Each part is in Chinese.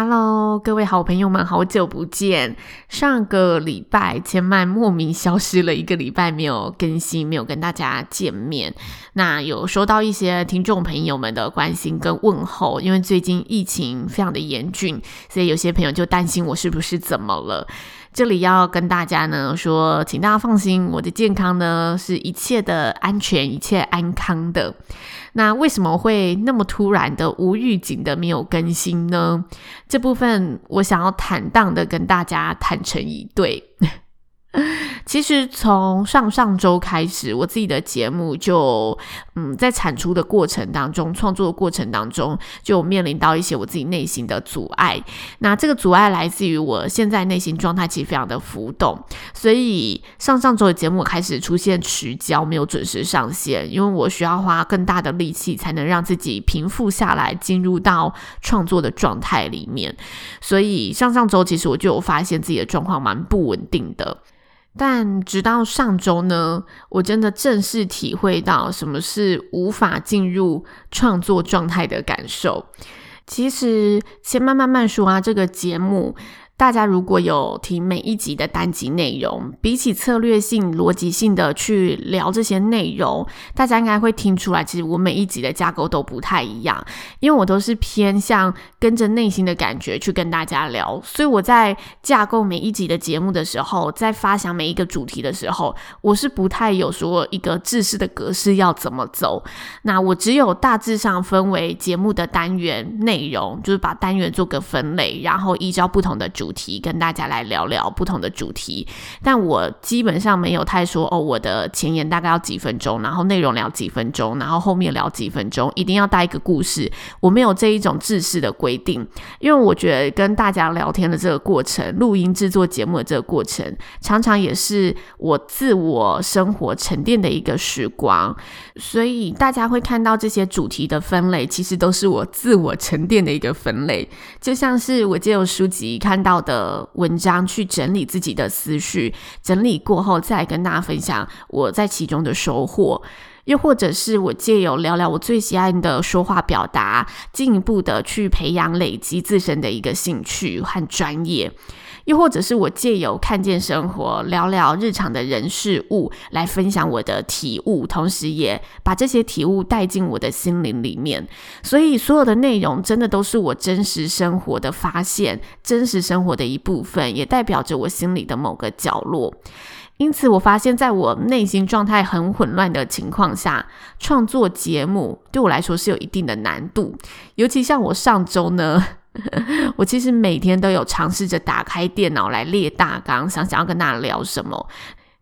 Hello，各位好朋友们，好久不见。上个礼拜千麦莫名消失了一个礼拜，没有更新，没有跟大家见面。那有收到一些听众朋友们的关心跟问候，因为最近疫情非常的严峻，所以有些朋友就担心我是不是怎么了。这里要跟大家呢说，请大家放心，我的健康呢是一切的安全，一切安康的。那为什么会那么突然的无预警的没有更新呢？这部分我想要坦荡的跟大家坦诚以对。其实从上上周开始，我自己的节目就嗯，在产出的过程当中，创作的过程当中，就面临到一些我自己内心的阻碍。那这个阻碍来自于我现在内心状态其实非常的浮动，所以上上周的节目开始出现迟交，没有准时上线，因为我需要花更大的力气才能让自己平复下来，进入到创作的状态里面。所以上上周其实我就有发现自己的状况蛮不稳定的。但直到上周呢，我真的正式体会到什么是无法进入创作状态的感受。其实，先慢慢慢说啊，这个节目。大家如果有听每一集的单集内容，比起策略性、逻辑性的去聊这些内容，大家应该会听出来，其实我每一集的架构都不太一样，因为我都是偏向跟着内心的感觉去跟大家聊，所以我在架构每一集的节目的时候，在发想每一个主题的时候，我是不太有说一个制式的格式要怎么走，那我只有大致上分为节目的单元内容，就是把单元做个分类，然后依照不同的主。主题跟大家来聊聊不同的主题，但我基本上没有太说哦，我的前言大概要几分钟，然后内容聊几分钟，然后后面聊几分钟，一定要带一个故事，我没有这一种制式的规定，因为我觉得跟大家聊天的这个过程，录音制作节目的这个过程，常常也是我自我生活沉淀的一个时光，所以大家会看到这些主题的分类，其实都是我自我沉淀的一个分类，就像是我借由书籍看到的文章去整理自己的思绪，整理过后再跟大家分享我在其中的收获，又或者是我借由聊聊我最喜爱的说话表达，进一步的去培养累积自身的一个兴趣和专业。又或者是我借由看见生活，聊聊日常的人事物，来分享我的体悟，同时也把这些体悟带进我的心灵里面。所以，所有的内容真的都是我真实生活的发现，真实生活的一部分，也代表着我心里的某个角落。因此，我发现在我内心状态很混乱的情况下，创作节目对我来说是有一定的难度。尤其像我上周呢。我其实每天都有尝试着打开电脑来列大纲，想想要跟大家聊什么。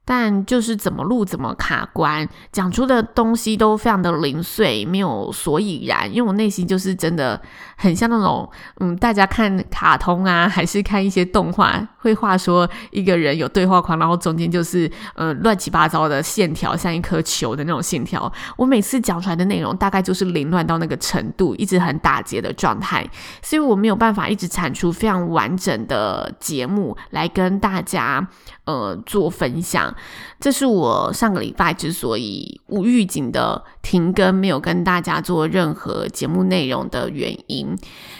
但就是怎么录怎么卡关，讲出的东西都非常的零碎，没有所以然。因为我内心就是真的很像那种，嗯，大家看卡通啊，还是看一些动画，会画说一个人有对话框，然后中间就是呃乱七八糟的线条，像一颗球的那种线条。我每次讲出来的内容大概就是凌乱到那个程度，一直很打结的状态，所以我没有办法一直产出非常完整的节目来跟大家呃做分享。这是我上个礼拜之所以无预警的停更，没有跟大家做任何节目内容的原因。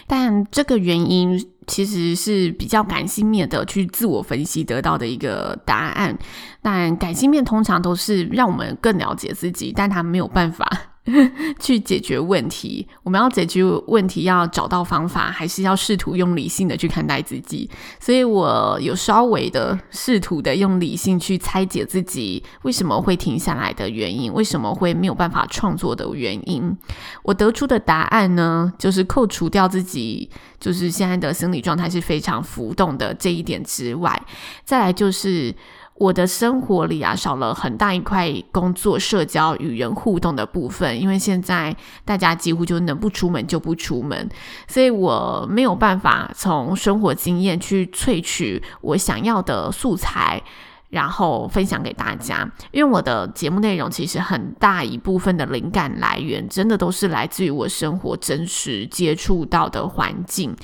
但这个原因其实是比较感性面的去自我分析得到的一个答案。但感性面通常都是让我们更了解自己，但他没有办法。去解决问题，我们要解决问题，要找到方法，还是要试图用理性的去看待自己？所以我有稍微的试图的用理性去拆解自己为什么会停下来的原因，为什么会没有办法创作的原因。我得出的答案呢，就是扣除掉自己就是现在的心理状态是非常浮动的这一点之外，再来就是。我的生活里啊，少了很大一块工作、社交、与人互动的部分。因为现在大家几乎就能不出门就不出门，所以我没有办法从生活经验去萃取我想要的素材，然后分享给大家。因为我的节目内容其实很大一部分的灵感来源，真的都是来自于我生活真实接触到的环境，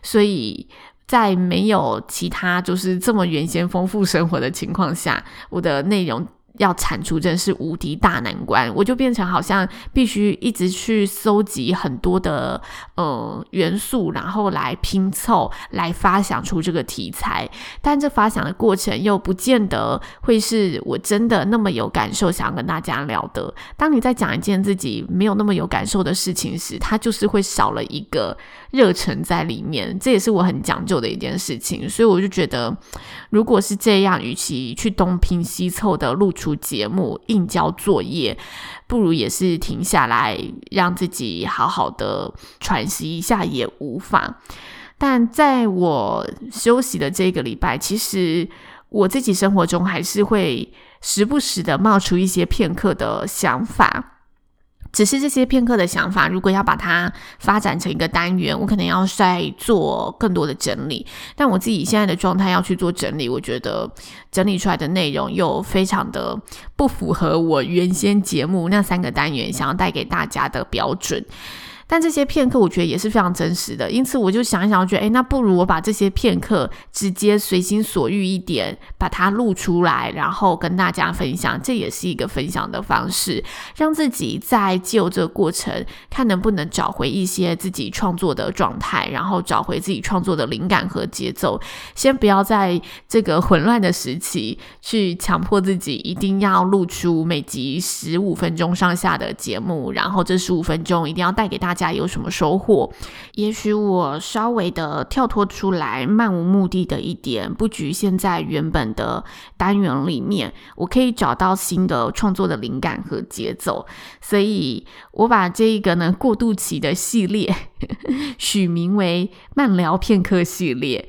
所以。在没有其他就是这么原先丰富生活的情况下，我的内容。要产出真是无敌大难关，我就变成好像必须一直去搜集很多的呃元素，然后来拼凑，来发想出这个题材。但这发想的过程又不见得会是我真的那么有感受，想要跟大家聊的。当你在讲一件自己没有那么有感受的事情时，它就是会少了一个热忱在里面。这也是我很讲究的一件事情，所以我就觉得，如果是这样，与其去东拼西凑的露出。出节目硬交作业，不如也是停下来，让自己好好的喘息一下也无妨。但在我休息的这个礼拜，其实我自己生活中还是会时不时的冒出一些片刻的想法。只是这些片刻的想法，如果要把它发展成一个单元，我可能要再做更多的整理。但我自己现在的状态要去做整理，我觉得整理出来的内容又非常的不符合我原先节目那三个单元想要带给大家的标准。但这些片刻，我觉得也是非常真实的，因此我就想一想，我觉得，哎，那不如我把这些片刻直接随心所欲一点，把它录出来，然后跟大家分享，这也是一个分享的方式，让自己在就这个过程，看能不能找回一些自己创作的状态，然后找回自己创作的灵感和节奏。先不要在这个混乱的时期，去强迫自己一定要录出每集十五分钟上下的节目，然后这十五分钟一定要带给大家家。有什么收获？也许我稍微的跳脱出来，漫无目的的一点，不局限在原本的单元里面，我可以找到新的创作的灵感和节奏。所以我把这一个呢过渡期的系列 取名为“慢聊片刻”系列。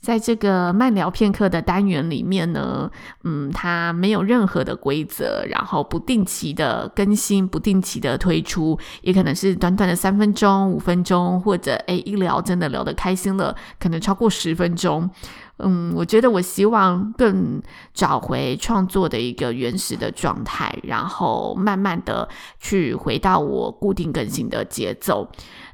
在这个慢聊片刻的单元里面呢，嗯，它没有任何的规则，然后不定期的更新，不定期的推出，也可能是短短的三分钟、五分钟，或者诶一聊真的聊得开心了，可能超过十分钟。嗯，我觉得我希望更找回创作的一个原始的状态，然后慢慢的去回到我固定更新的节奏。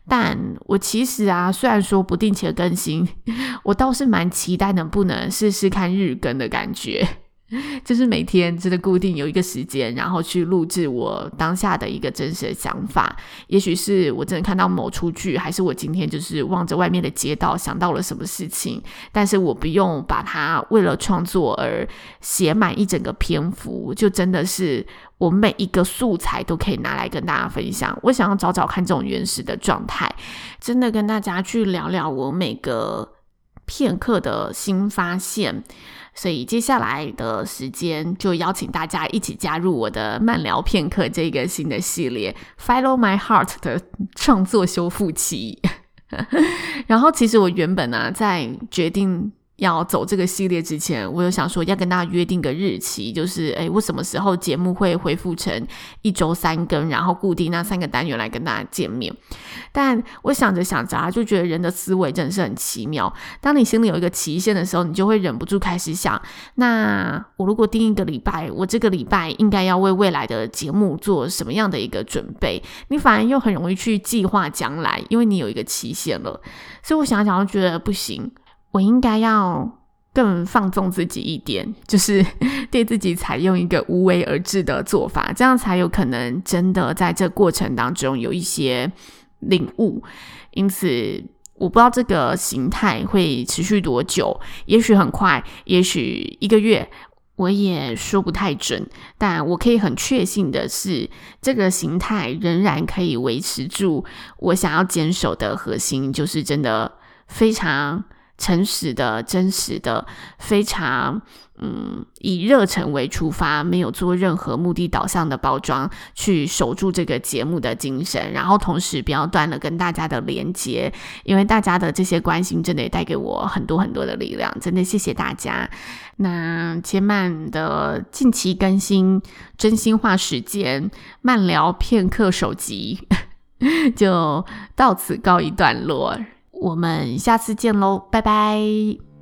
但我其实啊，虽然说不定期的更新，我倒是蛮期待能不能试试看日更的感觉。就是每天真的固定有一个时间，然后去录制我当下的一个真实的想法。也许是我真的看到某出剧，还是我今天就是望着外面的街道想到了什么事情。但是我不用把它为了创作而写满一整个篇幅，就真的是我每一个素材都可以拿来跟大家分享。我想要找找看这种原始的状态，真的跟大家去聊聊我每个片刻的新发现。所以接下来的时间，就邀请大家一起加入我的慢聊片刻这个新的系列，Follow My Heart 的创作修复期。然后，其实我原本呢、啊，在决定。要走这个系列之前，我有想说要跟大家约定个日期，就是诶，我什么时候节目会恢复成一周三更，然后固定那三个单元来跟大家见面。但我想着想着啊，就觉得人的思维真的是很奇妙。当你心里有一个期限的时候，你就会忍不住开始想：那我如果定一个礼拜，我这个礼拜应该要为未来的节目做什么样的一个准备？你反而又很容易去计划将来，因为你有一个期限了。所以我想想，就觉得不行。我应该要更放纵自己一点，就是对自己采用一个无为而治的做法，这样才有可能真的在这过程当中有一些领悟。因此，我不知道这个形态会持续多久，也许很快，也许一个月，我也说不太准。但我可以很确信的是，这个形态仍然可以维持住我想要坚守的核心，就是真的非常。诚实的、真实的，非常嗯，以热忱为出发，没有做任何目的导向的包装，去守住这个节目的精神，然后同时不要断了跟大家的连接，因为大家的这些关心真的也带给我很多很多的力量，真的谢谢大家。那千嫚的近期更新真心话时间慢聊片刻手机 就到此告一段落。我们下次见喽，拜拜。